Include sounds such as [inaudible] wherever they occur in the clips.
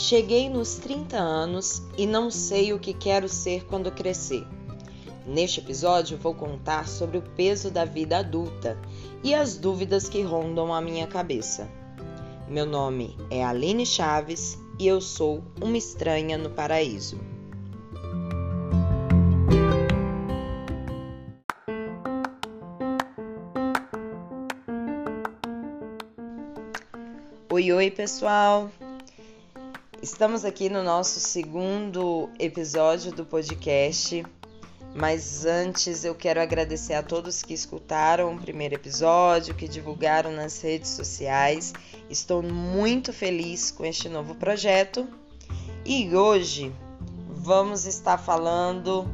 Cheguei nos 30 anos e não sei o que quero ser quando crescer. Neste episódio, vou contar sobre o peso da vida adulta e as dúvidas que rondam a minha cabeça. Meu nome é Aline Chaves e eu sou uma estranha no paraíso. Oi, oi, pessoal! Estamos aqui no nosso segundo episódio do podcast, mas antes eu quero agradecer a todos que escutaram o primeiro episódio, que divulgaram nas redes sociais. Estou muito feliz com este novo projeto e hoje vamos estar falando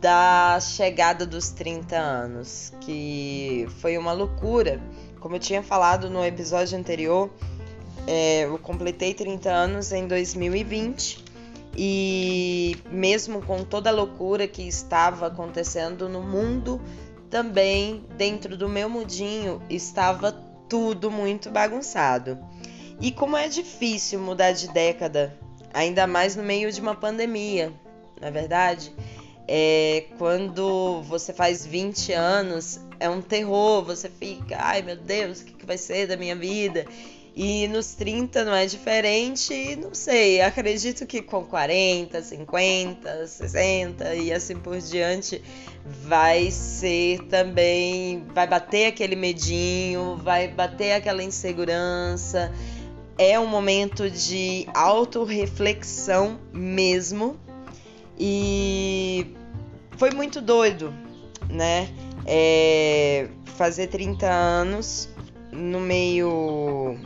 da chegada dos 30 anos, que foi uma loucura. Como eu tinha falado no episódio anterior, é, eu completei 30 anos em 2020 e, mesmo com toda a loucura que estava acontecendo no mundo, também dentro do meu mudinho estava tudo muito bagunçado. E como é difícil mudar de década, ainda mais no meio de uma pandemia, na é verdade? É, quando você faz 20 anos, é um terror, você fica, ai meu Deus, o que vai ser da minha vida? E nos 30 não é diferente, não sei, acredito que com 40, 50, 60 e assim por diante vai ser também, vai bater aquele medinho, vai bater aquela insegurança. É um momento de autorreflexão mesmo. E foi muito doido, né? É, fazer 30 anos no meio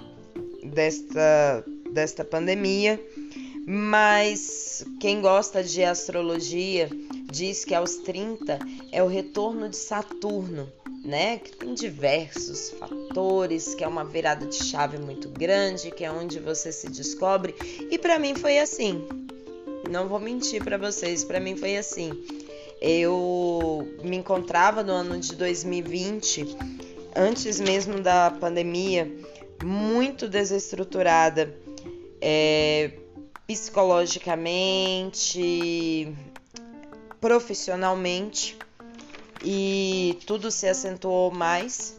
desta, desta pandemia, mas quem gosta de astrologia diz que aos 30 é o retorno de Saturno, né? Que tem diversos fatores, que é uma virada de chave muito grande, que é onde você se descobre. E para mim foi assim. Não vou mentir para vocês, para mim foi assim. Eu me encontrava no ano de 2020, antes mesmo da pandemia, muito desestruturada é, psicologicamente, profissionalmente e tudo se acentuou mais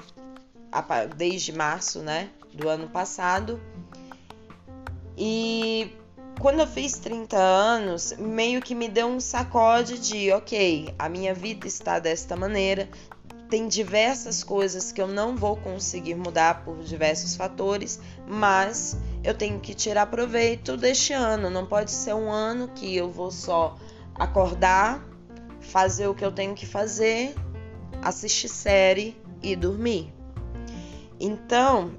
desde março, né, do ano passado. E quando eu fiz 30 anos, meio que me deu um sacode de, ok, a minha vida está desta maneira, tem diversas coisas que eu não vou conseguir mudar por diversos fatores, mas eu tenho que tirar proveito deste ano. Não pode ser um ano que eu vou só acordar, fazer o que eu tenho que fazer, assistir série e dormir. Então,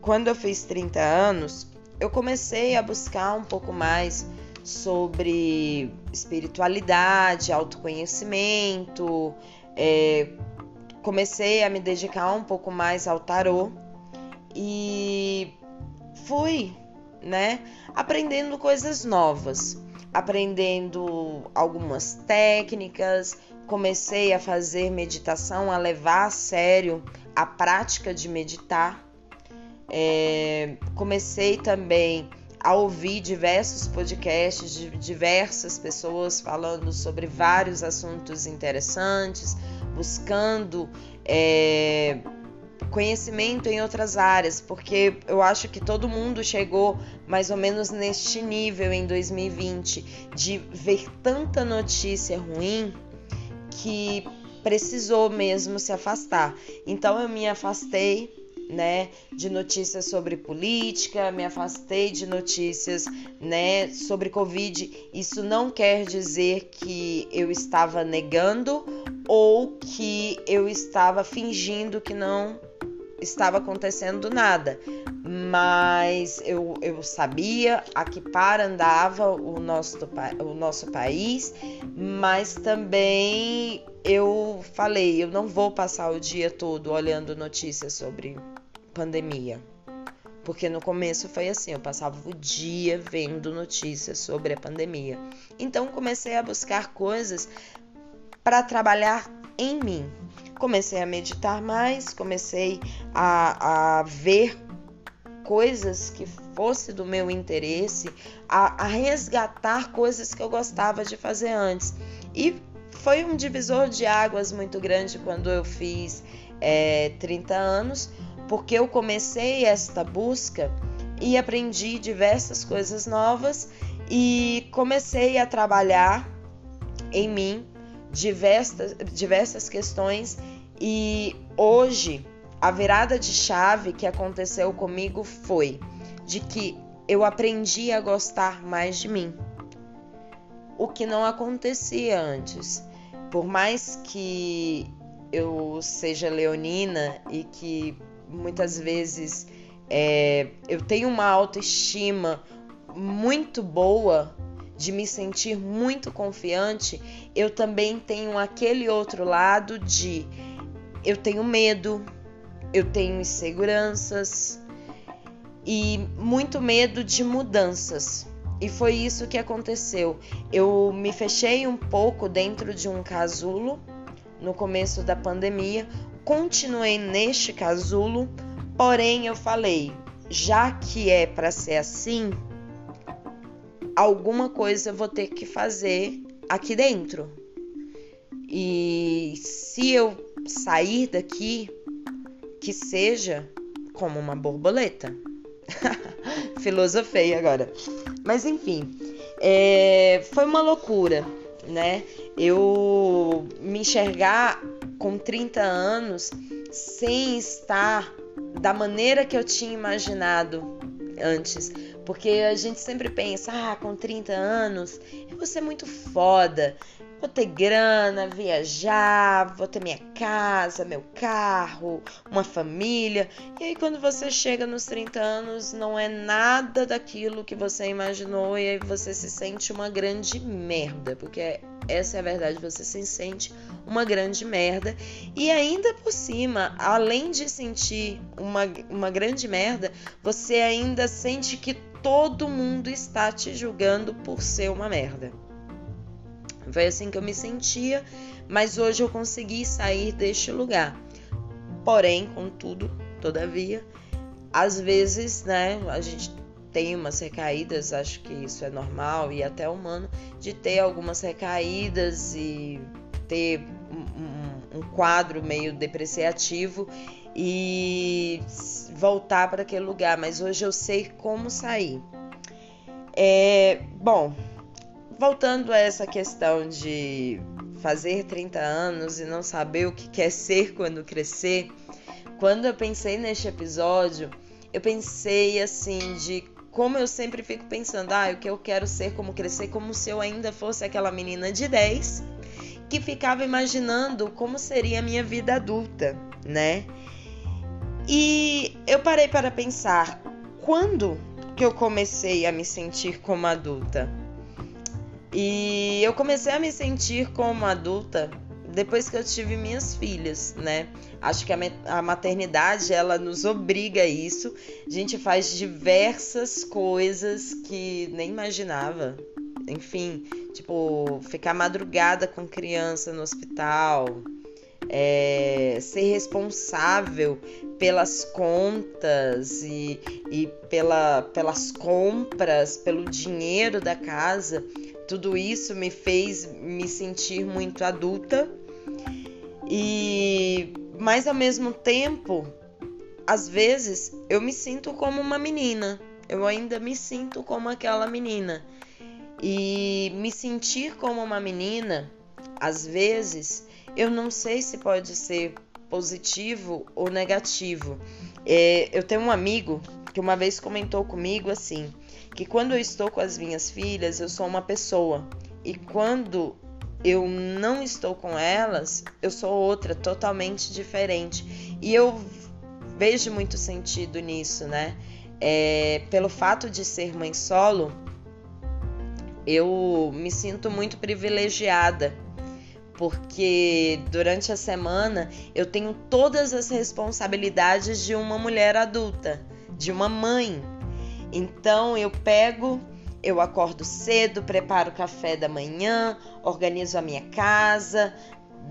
quando eu fiz 30 anos, eu comecei a buscar um pouco mais sobre espiritualidade, autoconhecimento, é, comecei a me dedicar um pouco mais ao tarô e fui, né, aprendendo coisas novas, aprendendo algumas técnicas, comecei a fazer meditação, a levar a sério a prática de meditar. É, comecei também a ouvir diversos podcasts de diversas pessoas falando sobre vários assuntos interessantes, buscando é, conhecimento em outras áreas, porque eu acho que todo mundo chegou mais ou menos neste nível em 2020 de ver tanta notícia ruim que precisou mesmo se afastar. Então eu me afastei né, de notícias sobre política, me afastei de notícias, né, sobre Covid. Isso não quer dizer que eu estava negando ou que eu estava fingindo que não estava acontecendo nada, mas eu, eu sabia a que par andava o nosso, o nosso país, mas também eu falei, eu não vou passar o dia todo olhando notícias sobre pandemia. Porque no começo foi assim, eu passava o dia vendo notícias sobre a pandemia. Então comecei a buscar coisas para trabalhar em mim. Comecei a meditar mais, comecei a, a ver coisas que fosse do meu interesse, a, a resgatar coisas que eu gostava de fazer antes. E foi um divisor de águas muito grande quando eu fiz é, 30 anos, porque eu comecei esta busca e aprendi diversas coisas novas e comecei a trabalhar em mim diversas, diversas questões e hoje a virada de chave que aconteceu comigo foi de que eu aprendi a gostar mais de mim, o que não acontecia antes. Por mais que eu seja leonina e que muitas vezes é, eu tenho uma autoestima muito boa, de me sentir muito confiante, eu também tenho aquele outro lado de eu tenho medo, eu tenho inseguranças e muito medo de mudanças. E foi isso que aconteceu. Eu me fechei um pouco dentro de um casulo no começo da pandemia, continuei neste casulo, porém eu falei, já que é para ser assim, alguma coisa eu vou ter que fazer aqui dentro. E se eu sair daqui, que seja como uma borboleta. [laughs] Filosofei agora. Mas enfim, é, foi uma loucura, né? Eu me enxergar com 30 anos sem estar da maneira que eu tinha imaginado antes. Porque a gente sempre pensa, ah, com 30 anos eu vou ser muito foda, vou ter grana, viajar, vou ter minha casa, meu carro, uma família. E aí quando você chega nos 30 anos, não é nada daquilo que você imaginou e aí você se sente uma grande merda, porque essa é a verdade, você se sente uma grande merda. E ainda por cima, além de sentir uma, uma grande merda, você ainda sente que todo mundo está te julgando por ser uma merda. Foi assim que eu me sentia, mas hoje eu consegui sair deste lugar. Porém, contudo, todavia, às vezes, né, a gente tem umas recaídas, acho que isso é normal e até humano, de ter algumas recaídas e ter um, um, um quadro meio depreciativo e voltar para aquele lugar, mas hoje eu sei como sair. É, bom, voltando a essa questão de fazer 30 anos e não saber o que quer ser quando crescer, quando eu pensei neste episódio, eu pensei assim de como eu sempre fico pensando, ah, o que eu quero ser como crescer, como se eu ainda fosse aquela menina de 10 que ficava imaginando como seria a minha vida adulta, né? E eu parei para pensar, quando que eu comecei a me sentir como adulta? E eu comecei a me sentir como adulta depois que eu tive minhas filhas, né? Acho que a maternidade ela nos obriga a isso. A gente faz diversas coisas que nem imaginava. Enfim, tipo, ficar madrugada com criança no hospital, é, ser responsável pelas contas e, e pela, pelas compras, pelo dinheiro da casa. Tudo isso me fez me sentir muito adulta e mas ao mesmo tempo, às vezes eu me sinto como uma menina. Eu ainda me sinto como aquela menina. E me sentir como uma menina, às vezes, eu não sei se pode ser positivo ou negativo. É, eu tenho um amigo que uma vez comentou comigo assim, que quando eu estou com as minhas filhas, eu sou uma pessoa. E quando eu não estou com elas, eu sou outra, totalmente diferente. E eu vejo muito sentido nisso, né? É, pelo fato de ser mãe solo, eu me sinto muito privilegiada, porque durante a semana eu tenho todas as responsabilidades de uma mulher adulta, de uma mãe. Então eu pego eu acordo cedo, preparo o café da manhã, organizo a minha casa,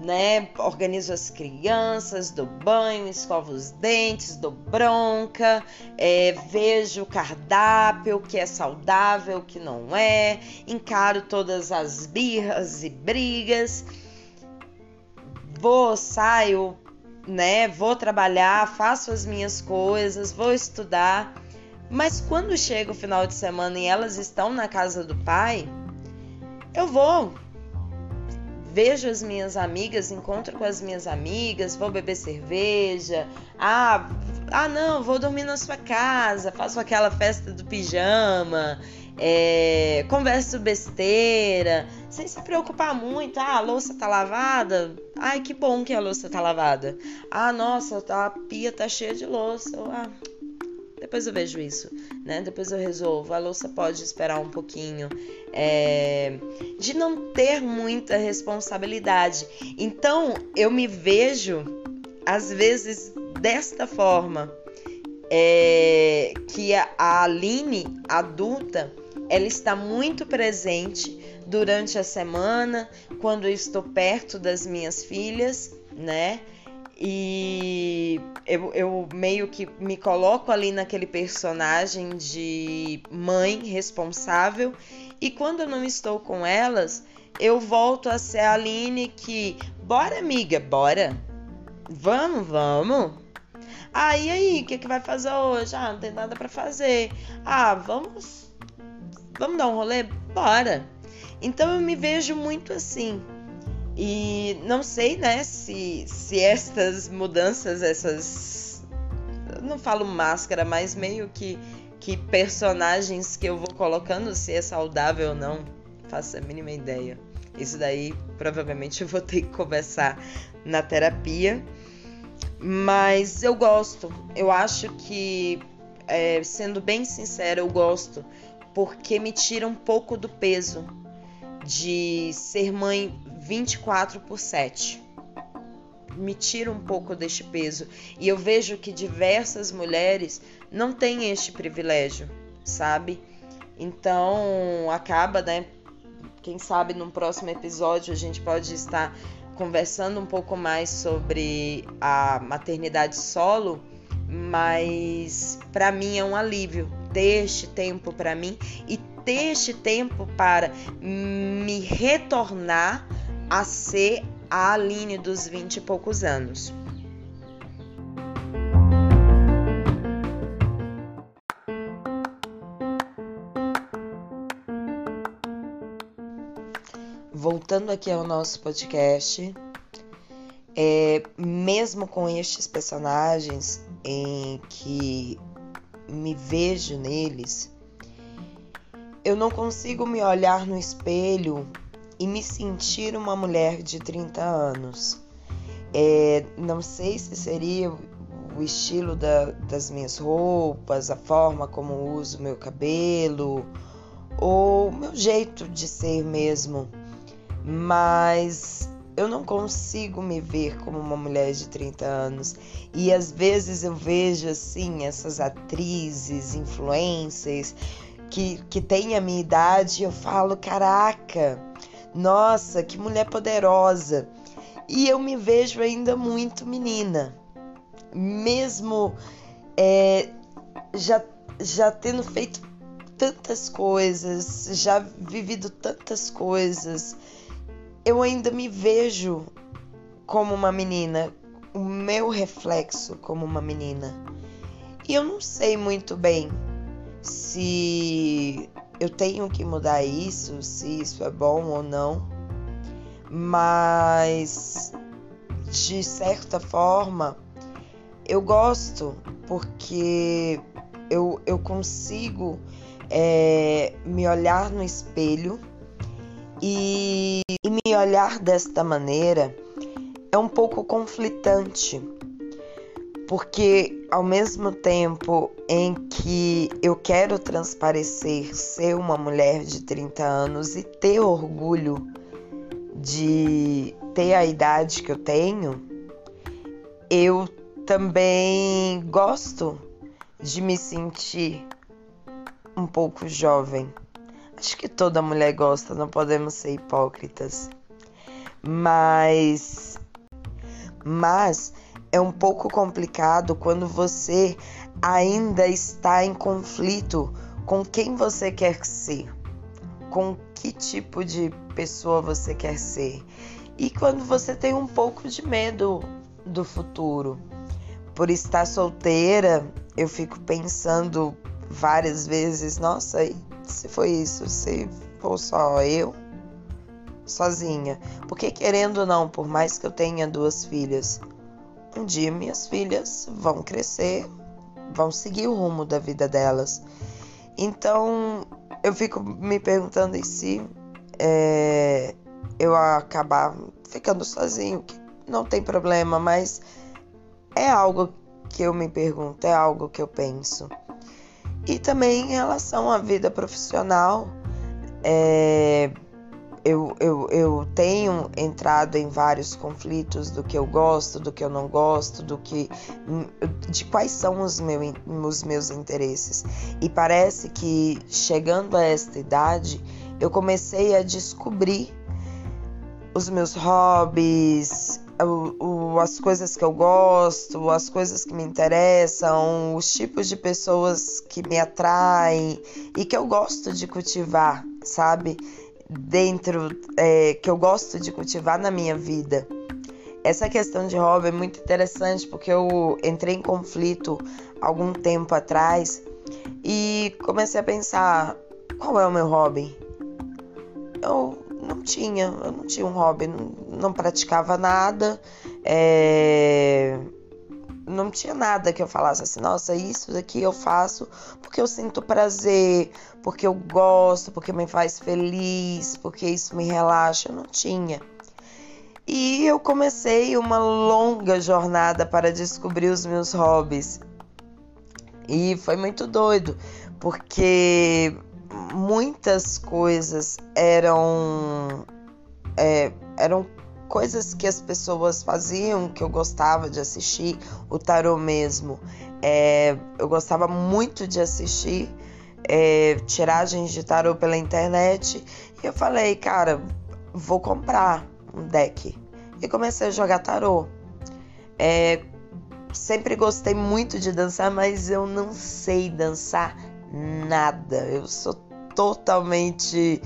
né? Organizo as crianças, dou banho, escovo os dentes, dou bronca, é, vejo o cardápio, o que é saudável, o que não é, encaro todas as birras e brigas, vou, saio, né? Vou trabalhar, faço as minhas coisas, vou estudar. Mas quando chega o final de semana e elas estão na casa do pai, eu vou vejo as minhas amigas, encontro com as minhas amigas, vou beber cerveja. Ah, ah não, vou dormir na sua casa, faço aquela festa do pijama, é, converso besteira, sem se preocupar muito. Ah, a louça tá lavada? Ai, que bom que a louça tá lavada. Ah, nossa, a pia tá cheia de louça. Ah, depois eu vejo isso, né? Depois eu resolvo. A louça pode esperar um pouquinho. É... De não ter muita responsabilidade. Então eu me vejo, às vezes, desta forma. É... Que a Aline, adulta, ela está muito presente durante a semana, quando eu estou perto das minhas filhas, né? E eu, eu, meio que me coloco ali naquele personagem de mãe responsável. E quando eu não estou com elas, eu volto a ser a Aline que. Bora, amiga, bora. Vamos, vamos. Ah, e aí, o que, que vai fazer hoje? Ah, não tem nada para fazer. Ah, vamos. Vamos dar um rolê? Bora. Então eu me vejo muito assim. E não sei, né, se, se estas mudanças, essas. não falo máscara, mas meio que, que personagens que eu vou colocando, se é saudável ou não, faço a mínima ideia. Isso daí provavelmente eu vou ter que conversar na terapia. Mas eu gosto. Eu acho que, é, sendo bem sincera, eu gosto. Porque me tira um pouco do peso de ser mãe 24 por 7. Me tira um pouco deste peso. E eu vejo que diversas mulheres não têm este privilégio, sabe? Então acaba, né? Quem sabe num próximo episódio a gente pode estar conversando um pouco mais sobre a maternidade solo, mas para mim é um alívio ter este tempo para mim e ter este tempo para me retornar a ser a Aline dos 20 e poucos anos. Voltando aqui ao nosso podcast, é, mesmo com estes personagens em que me vejo neles, eu não consigo me olhar no espelho e me sentir uma mulher de 30 anos. É, não sei se seria o estilo da, das minhas roupas, a forma como uso meu cabelo ou meu jeito de ser mesmo, mas eu não consigo me ver como uma mulher de 30 anos. E às vezes eu vejo assim essas atrizes, influencers que, que tem a minha idade, eu falo, caraca, nossa, que mulher poderosa. E eu me vejo ainda muito menina, mesmo é, já, já tendo feito tantas coisas, já vivido tantas coisas, eu ainda me vejo como uma menina, o meu reflexo como uma menina. E eu não sei muito bem se eu tenho que mudar isso, se isso é bom ou não, mas de certa forma eu gosto porque eu, eu consigo é, me olhar no espelho e, e me olhar desta maneira é um pouco conflitante porque ao mesmo tempo em que eu quero transparecer ser uma mulher de 30 anos e ter orgulho de ter a idade que eu tenho, eu também gosto de me sentir um pouco jovem. Acho que toda mulher gosta, não podemos ser hipócritas. Mas mas é um pouco complicado quando você ainda está em conflito com quem você quer ser, com que tipo de pessoa você quer ser. E quando você tem um pouco de medo do futuro. Por estar solteira, eu fico pensando várias vezes, nossa, se foi isso, se for só eu, sozinha. Porque querendo ou não, por mais que eu tenha duas filhas, um dia minhas filhas vão crescer, vão seguir o rumo da vida delas. Então eu fico me perguntando e se é, eu acabar ficando sozinho, que não tem problema, mas é algo que eu me pergunto, é algo que eu penso. E também em relação à vida profissional, é, eu, eu, eu tenho entrado em vários conflitos do que eu gosto, do que eu não gosto, do que de quais são os, meu, os meus interesses. E parece que chegando a esta idade, eu comecei a descobrir os meus hobbies, as coisas que eu gosto, as coisas que me interessam, os tipos de pessoas que me atraem e que eu gosto de cultivar, sabe? Dentro é, que eu gosto de cultivar na minha vida. Essa questão de hobby é muito interessante porque eu entrei em conflito algum tempo atrás e comecei a pensar qual é o meu hobby. Eu não tinha, eu não tinha um hobby, não, não praticava nada. É não tinha nada que eu falasse assim, nossa, isso daqui eu faço porque eu sinto prazer, porque eu gosto, porque me faz feliz, porque isso me relaxa. Eu não tinha. E eu comecei uma longa jornada para descobrir os meus hobbies. E foi muito doido, porque muitas coisas eram é, eram coisas que as pessoas faziam que eu gostava de assistir, o tarô mesmo. É, eu gostava muito de assistir é, tiragens de tarô pela internet e eu falei, cara, vou comprar um deck. E comecei a jogar tarô. É, sempre gostei muito de dançar, mas eu não sei dançar nada. Eu sou totalmente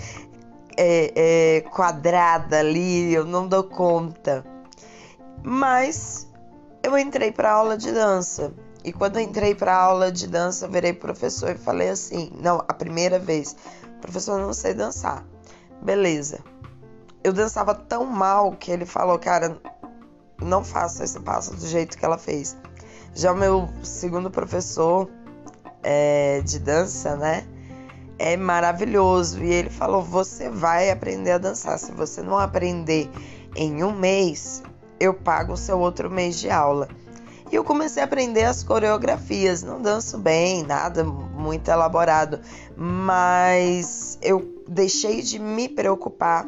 é, é, quadrada ali, eu não dou conta. Mas eu entrei para aula de dança. E quando entrei para aula de dança, eu virei professor e falei assim: não, a primeira vez, professor, não sei dançar. Beleza. Eu dançava tão mal que ele falou, cara, não faça esse passo do jeito que ela fez. Já o meu segundo professor é, de dança, né? É maravilhoso. E ele falou: você vai aprender a dançar. Se você não aprender em um mês, eu pago o seu outro mês de aula. E eu comecei a aprender as coreografias. Não danço bem, nada muito elaborado, mas eu deixei de me preocupar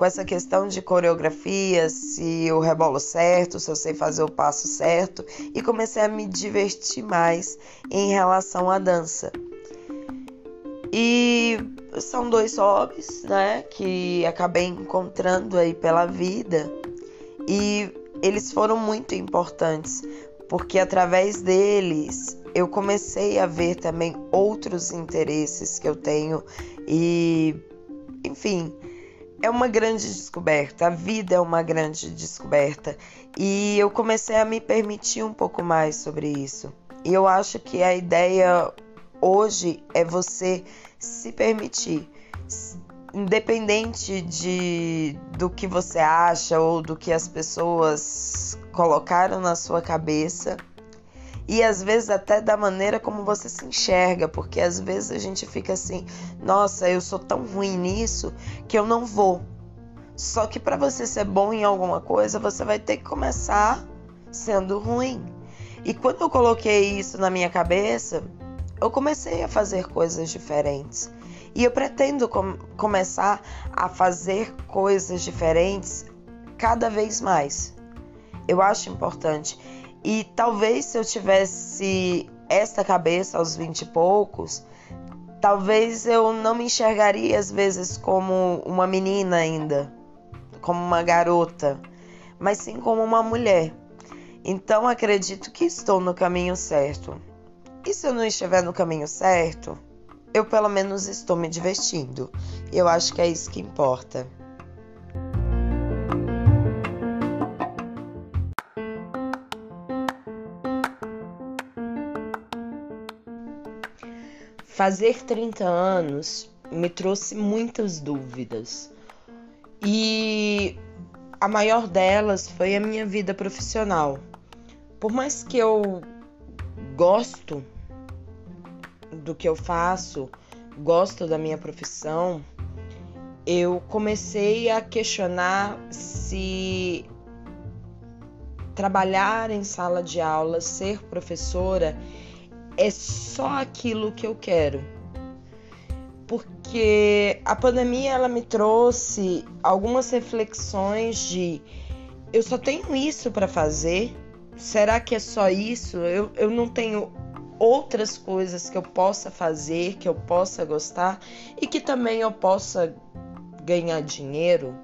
com essa questão de coreografia, se eu rebolo certo, se eu sei fazer o passo certo, e comecei a me divertir mais em relação à dança. E são dois hobbies, né, que acabei encontrando aí pela vida. E eles foram muito importantes, porque através deles eu comecei a ver também outros interesses que eu tenho. E enfim, é uma grande descoberta, a vida é uma grande descoberta. E eu comecei a me permitir um pouco mais sobre isso. E eu acho que a ideia hoje é você se permitir, independente de do que você acha ou do que as pessoas colocaram na sua cabeça. E às vezes até da maneira como você se enxerga, porque às vezes a gente fica assim: "Nossa, eu sou tão ruim nisso que eu não vou". Só que para você ser bom em alguma coisa, você vai ter que começar sendo ruim. E quando eu coloquei isso na minha cabeça, eu comecei a fazer coisas diferentes. E eu pretendo com começar a fazer coisas diferentes cada vez mais. Eu acho importante. E talvez se eu tivesse esta cabeça aos vinte e poucos, talvez eu não me enxergaria às vezes como uma menina ainda. como uma garota, mas sim como uma mulher. Então acredito que estou no caminho certo. E se eu não estiver no caminho certo, eu pelo menos estou me divertindo. E eu acho que é isso que importa. Fazer 30 anos me trouxe muitas dúvidas. E a maior delas foi a minha vida profissional. Por mais que eu gosto do que eu faço, gosto da minha profissão, eu comecei a questionar se trabalhar em sala de aula, ser professora, é só aquilo que eu quero. Porque a pandemia ela me trouxe algumas reflexões de eu só tenho isso para fazer. Será que é só isso? Eu, eu não tenho outras coisas que eu possa fazer, que eu possa gostar e que também eu possa ganhar dinheiro.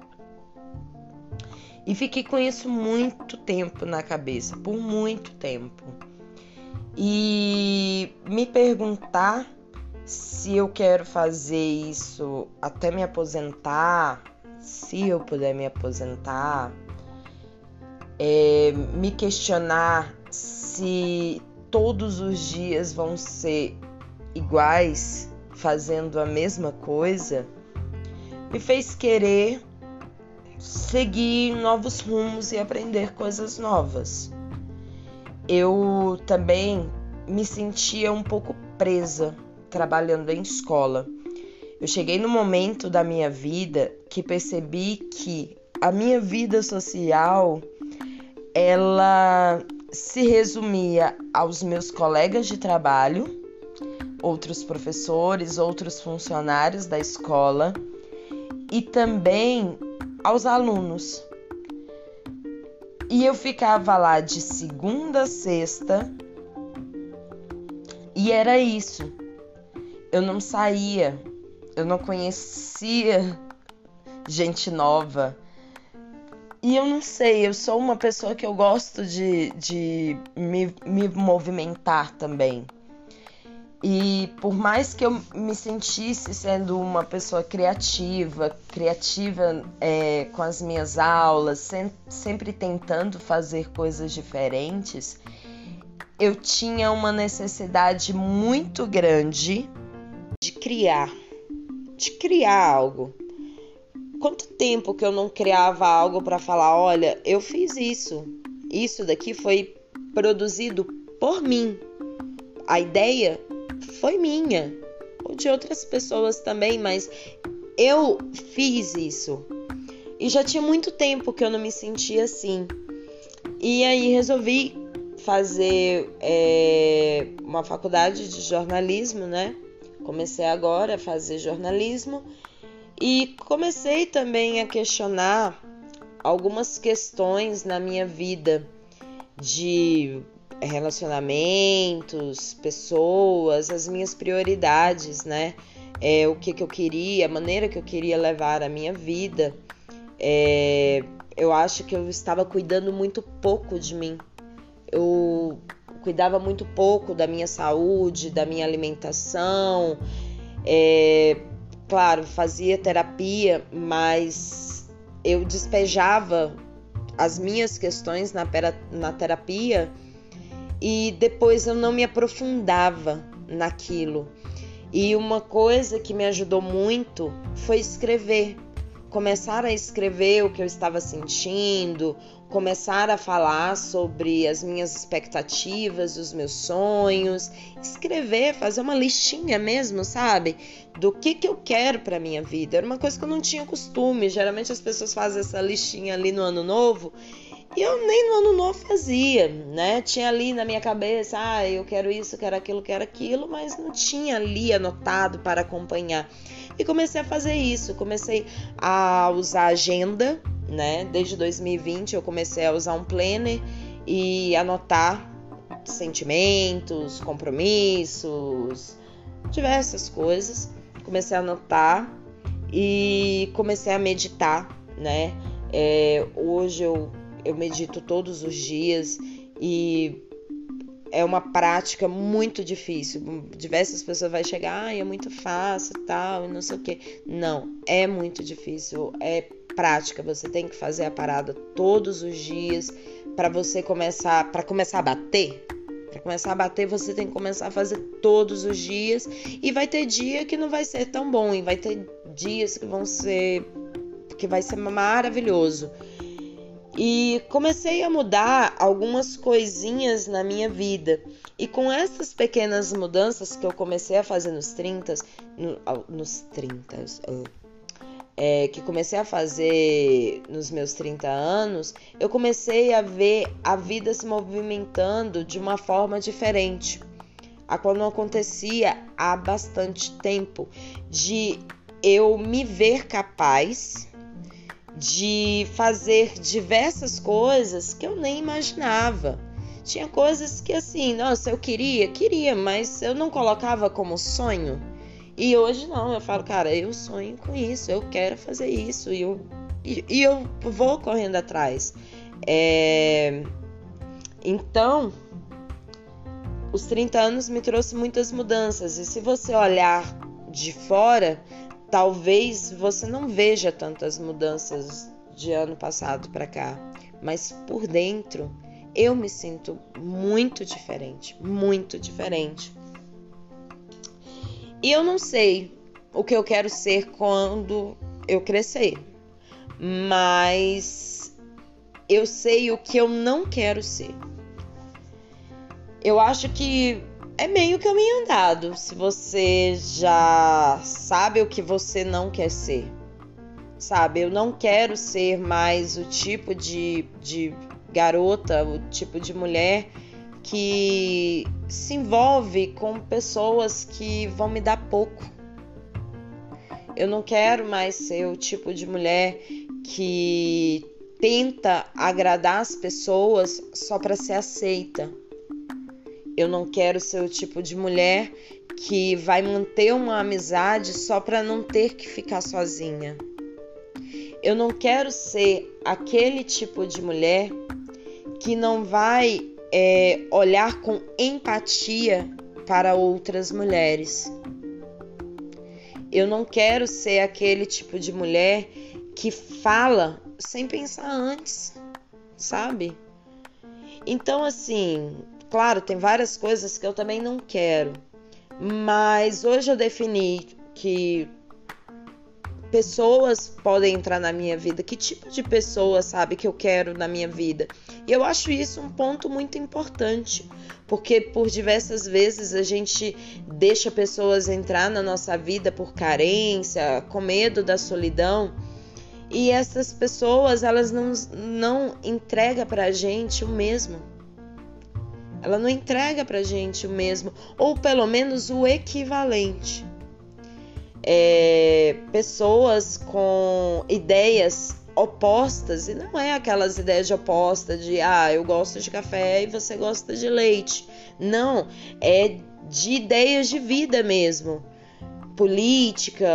E fiquei com isso muito tempo na cabeça, por muito tempo e me perguntar se eu quero fazer isso até me aposentar, se eu puder me aposentar, é, me questionar se todos os dias vão ser iguais, fazendo a mesma coisa, me fez querer seguir novos rumos e aprender coisas novas eu também me sentia um pouco presa trabalhando em escola. Eu cheguei no momento da minha vida que percebi que a minha vida social ela se resumia aos meus colegas de trabalho, outros professores, outros funcionários da escola e também aos alunos. E eu ficava lá de segunda a sexta. E era isso. Eu não saía. Eu não conhecia gente nova. E eu não sei, eu sou uma pessoa que eu gosto de, de me, me movimentar também. E por mais que eu me sentisse sendo uma pessoa criativa, criativa é, com as minhas aulas, sem, sempre tentando fazer coisas diferentes, eu tinha uma necessidade muito grande de criar, de criar algo. Quanto tempo que eu não criava algo para falar, olha, eu fiz isso. Isso daqui foi produzido por mim. A ideia foi minha, ou de outras pessoas também, mas eu fiz isso. E já tinha muito tempo que eu não me sentia assim. E aí resolvi fazer é, uma faculdade de jornalismo, né? Comecei agora a fazer jornalismo e comecei também a questionar algumas questões na minha vida de relacionamentos, pessoas, as minhas prioridades, né? É, o que, que eu queria, a maneira que eu queria levar a minha vida. É, eu acho que eu estava cuidando muito pouco de mim. Eu cuidava muito pouco da minha saúde, da minha alimentação. É, claro, fazia terapia, mas eu despejava as minhas questões na, na terapia e depois eu não me aprofundava naquilo. E uma coisa que me ajudou muito foi escrever. Começar a escrever o que eu estava sentindo, começar a falar sobre as minhas expectativas, os meus sonhos, escrever, fazer uma listinha mesmo, sabe? Do que que eu quero para minha vida. Era uma coisa que eu não tinha costume. Geralmente as pessoas fazem essa listinha ali no ano novo e eu nem no ano novo fazia, né? Tinha ali na minha cabeça, ah, eu quero isso, quero aquilo, quero aquilo, mas não tinha ali anotado para acompanhar. E comecei a fazer isso, comecei a usar agenda, né? Desde 2020 eu comecei a usar um planner e anotar sentimentos, compromissos, diversas coisas. Comecei a anotar e comecei a meditar, né? É, hoje eu, eu medito todos os dias e é uma prática muito difícil. Diversas pessoas vão chegar, ah, é muito fácil tal, e não sei o que. Não, é muito difícil. É prática. Você tem que fazer a parada todos os dias para você começar, para começar a bater. Para começar a bater, você tem que começar a fazer todos os dias e vai ter dia que não vai ser tão bom e vai ter dias que vão ser que vai ser maravilhoso. E comecei a mudar algumas coisinhas na minha vida. E com essas pequenas mudanças que eu comecei a fazer nos 30, no, nos 30, é, que comecei a fazer nos meus 30 anos, eu comecei a ver a vida se movimentando de uma forma diferente, a qual não acontecia há bastante tempo, de eu me ver capaz de fazer diversas coisas que eu nem imaginava. Tinha coisas que assim, nossa, eu queria, queria, mas eu não colocava como sonho. E hoje não, eu falo, cara, eu sonho com isso, eu quero fazer isso e eu, e, e eu vou correndo atrás. É... Então, os 30 anos me trouxe muitas mudanças e se você olhar de fora, talvez você não veja tantas mudanças de ano passado para cá, mas por dentro eu me sinto muito diferente, muito diferente. E eu não sei o que eu quero ser quando eu crescer, mas eu sei o que eu não quero ser. Eu acho que é meio caminho andado se você já sabe o que você não quer ser. Sabe, eu não quero ser mais o tipo de, de garota, o tipo de mulher que se envolve com pessoas que vão me dar pouco. Eu não quero mais ser o tipo de mulher que tenta agradar as pessoas só para ser aceita. Eu não quero ser o tipo de mulher que vai manter uma amizade só para não ter que ficar sozinha. Eu não quero ser aquele tipo de mulher que não vai é, olhar com empatia para outras mulheres. Eu não quero ser aquele tipo de mulher que fala sem pensar antes, sabe? Então, assim, Claro, tem várias coisas que eu também não quero, mas hoje eu defini que pessoas podem entrar na minha vida, que tipo de pessoa, sabe, que eu quero na minha vida. E eu acho isso um ponto muito importante, porque por diversas vezes a gente deixa pessoas entrar na nossa vida por carência, com medo da solidão. E essas pessoas, elas não, não entregam pra gente o mesmo. Ela não entrega pra gente o mesmo, ou pelo menos o equivalente. É, pessoas com ideias opostas, e não é aquelas ideias de oposta de ah, eu gosto de café e você gosta de leite. Não, é de ideias de vida mesmo. Política,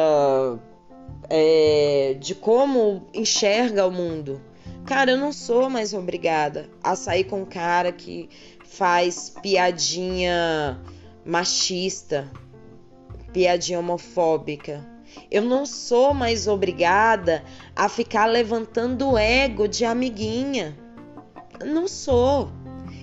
é, de como enxerga o mundo. Cara, eu não sou mais obrigada a sair com um cara que faz piadinha machista, piadinha homofóbica. Eu não sou mais obrigada a ficar levantando ego de amiguinha. Não sou.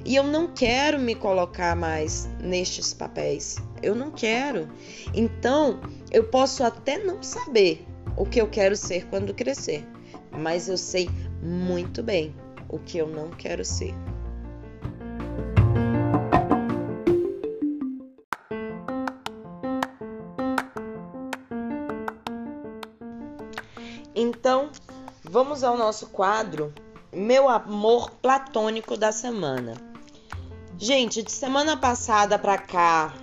E eu não quero me colocar mais nestes papéis. Eu não quero. Então, eu posso até não saber o que eu quero ser quando crescer, mas eu sei muito bem o que eu não quero ser. Vamos ao nosso quadro Meu amor platônico da semana. Gente, de semana passada para cá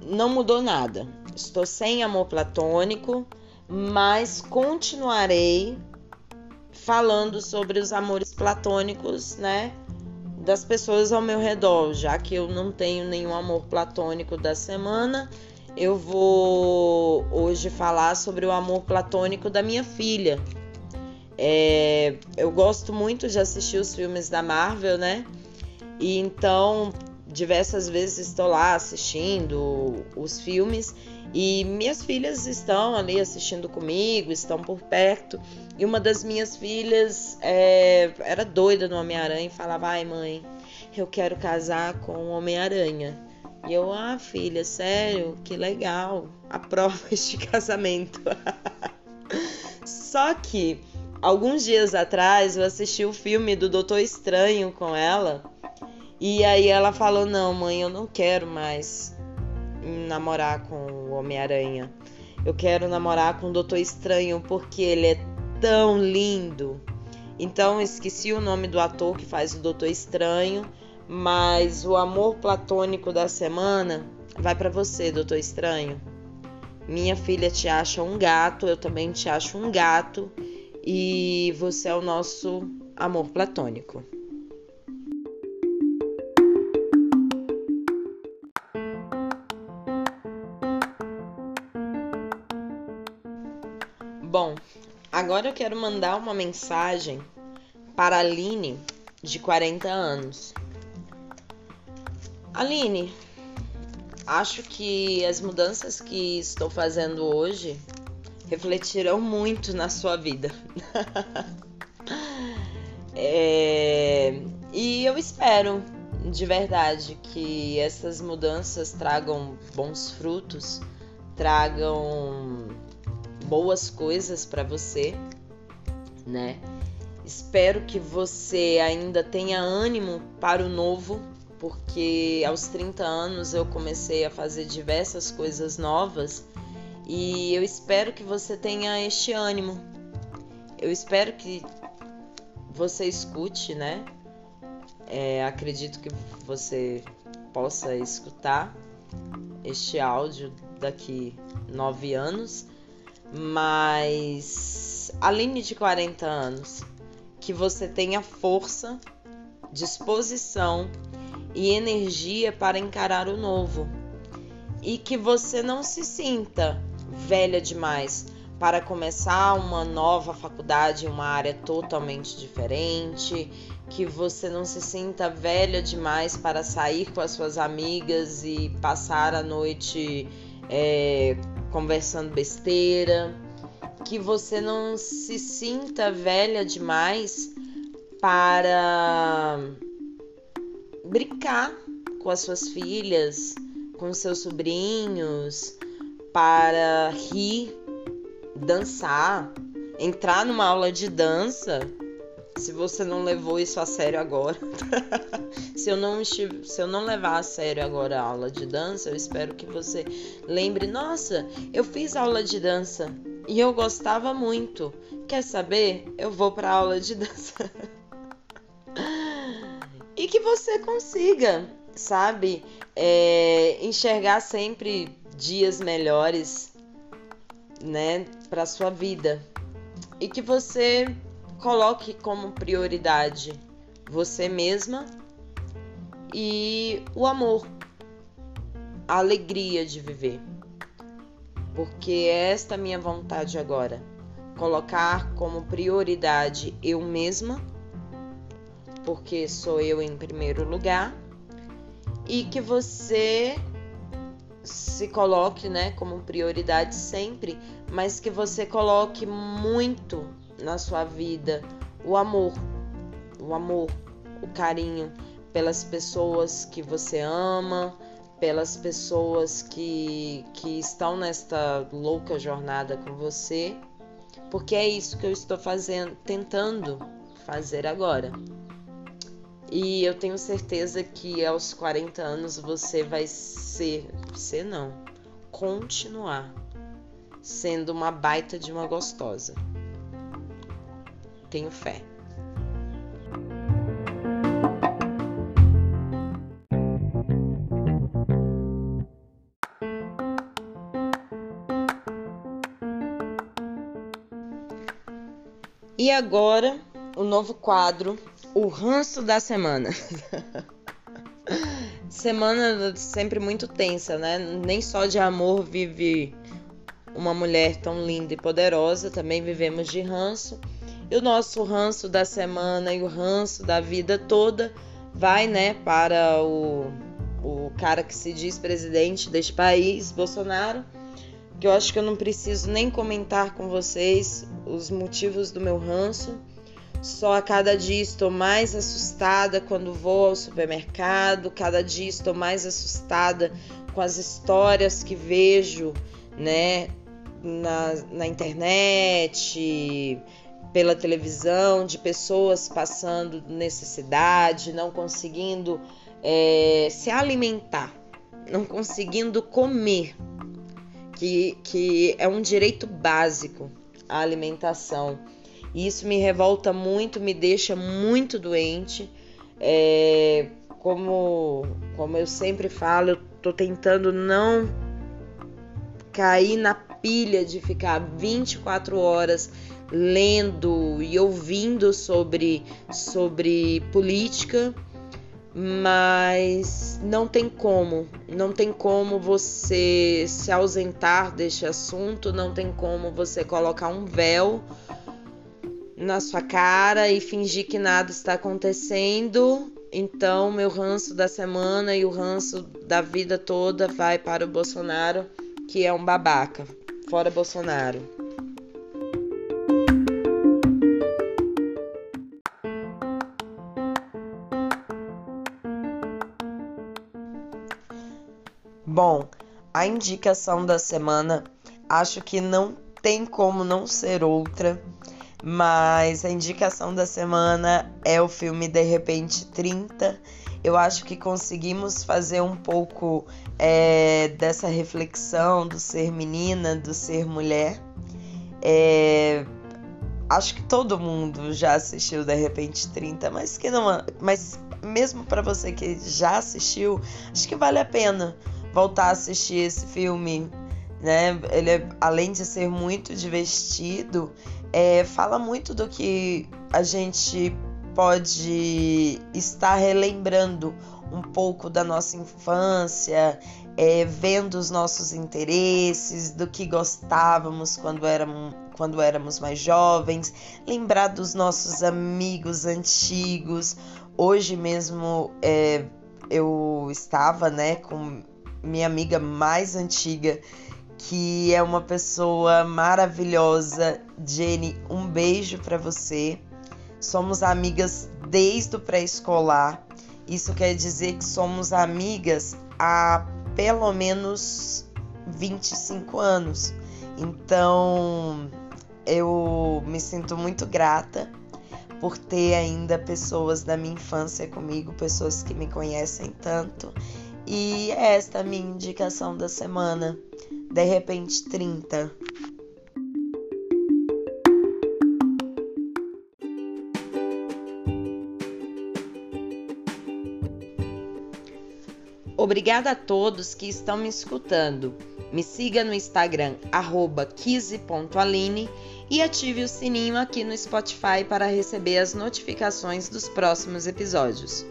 não mudou nada. Estou sem amor platônico, mas continuarei falando sobre os amores platônicos, né? Das pessoas ao meu redor, já que eu não tenho nenhum amor platônico da semana, eu vou hoje falar sobre o amor platônico da minha filha. É, eu gosto muito de assistir os filmes da Marvel, né? E então diversas vezes estou lá assistindo os filmes e minhas filhas estão ali assistindo comigo, estão por perto. E uma das minhas filhas é, era doida no Homem-Aranha e falava: Ai, mãe, eu quero casar com o Homem-Aranha. E eu, ah, filha, sério, que legal. Aprova [laughs] este casamento. [laughs] Só que alguns dias atrás eu assisti o filme do Doutor Estranho com ela. E aí ela falou: Não, mãe, eu não quero mais namorar com o Homem-Aranha. Eu quero namorar com o Doutor Estranho porque ele é tão lindo. Então esqueci o nome do ator que faz o Doutor Estranho mas o amor platônico da semana vai para você, doutor estranho. Minha filha te acha um gato, eu também te acho um gato e você é o nosso amor platônico. Bom, agora eu quero mandar uma mensagem para a Aline, de 40 anos. Aline, acho que as mudanças que estou fazendo hoje refletirão muito na sua vida. [laughs] é, e eu espero de verdade que essas mudanças tragam bons frutos, tragam boas coisas para você, né? Espero que você ainda tenha ânimo para o novo porque aos 30 anos eu comecei a fazer diversas coisas novas e eu espero que você tenha este ânimo. Eu espero que você escute, né? É, acredito que você possa escutar este áudio daqui nove anos, mas além de 40 anos, que você tenha força, disposição e energia para encarar o novo. E que você não se sinta velha demais para começar uma nova faculdade em uma área totalmente diferente, que você não se sinta velha demais para sair com as suas amigas e passar a noite é, conversando besteira, que você não se sinta velha demais para brincar com as suas filhas, com seus sobrinhos, para rir, dançar, entrar numa aula de dança. Se você não levou isso a sério agora, [laughs] se, eu não se eu não levar a sério agora a aula de dança, eu espero que você lembre: nossa, eu fiz aula de dança e eu gostava muito. Quer saber? Eu vou para aula de dança. [laughs] e que você consiga, sabe, é, enxergar sempre dias melhores, né, para sua vida e que você coloque como prioridade você mesma e o amor, a alegria de viver. Porque é esta minha vontade agora, colocar como prioridade eu mesma porque sou eu em primeiro lugar, e que você se coloque, né, como prioridade sempre, mas que você coloque muito na sua vida o amor, o amor, o carinho pelas pessoas que você ama, pelas pessoas que, que estão nesta louca jornada com você, porque é isso que eu estou fazendo, tentando fazer agora. E eu tenho certeza que aos 40 anos você vai ser, ser não, continuar sendo uma baita de uma gostosa. Tenho fé. E agora, o novo quadro o ranço da semana. [laughs] semana sempre muito tensa, né? Nem só de amor vive uma mulher tão linda e poderosa, também vivemos de ranço. E o nosso ranço da semana e o ranço da vida toda vai, né, para o, o cara que se diz presidente deste país, Bolsonaro, que eu acho que eu não preciso nem comentar com vocês os motivos do meu ranço. Só a cada dia estou mais assustada quando vou ao supermercado, cada dia estou mais assustada com as histórias que vejo, né, na, na internet, pela televisão, de pessoas passando necessidade, não conseguindo é, se alimentar, não conseguindo comer, que, que é um direito básico a alimentação. E isso me revolta muito, me deixa muito doente. É, como, como eu sempre falo, eu tô tentando não cair na pilha de ficar 24 horas lendo e ouvindo sobre, sobre política, mas não tem como, não tem como você se ausentar deste assunto, não tem como você colocar um véu na sua cara e fingir que nada está acontecendo. Então, meu ranço da semana e o ranço da vida toda vai para o Bolsonaro, que é um babaca. Fora Bolsonaro. Bom, a indicação da semana acho que não tem como não ser outra mas a indicação da semana é o filme De Repente 30. Eu acho que conseguimos fazer um pouco é, dessa reflexão do ser menina, do ser mulher. É, acho que todo mundo já assistiu De Repente 30, mas que não, mas mesmo para você que já assistiu, acho que vale a pena voltar a assistir esse filme, né? Ele é, além de ser muito divertido, é, fala muito do que a gente pode estar relembrando um pouco da nossa infância, é, vendo os nossos interesses, do que gostávamos quando éramos, quando éramos mais jovens, lembrar dos nossos amigos antigos. Hoje mesmo é, eu estava né, com minha amiga mais antiga que é uma pessoa maravilhosa. Jenny, um beijo para você. Somos amigas desde o pré-escolar. Isso quer dizer que somos amigas há pelo menos 25 anos. Então, eu me sinto muito grata por ter ainda pessoas da minha infância comigo, pessoas que me conhecem tanto. E esta é a minha indicação da semana de repente 30. Obrigada a todos que estão me escutando. Me siga no Instagram @kise.aline e ative o sininho aqui no Spotify para receber as notificações dos próximos episódios.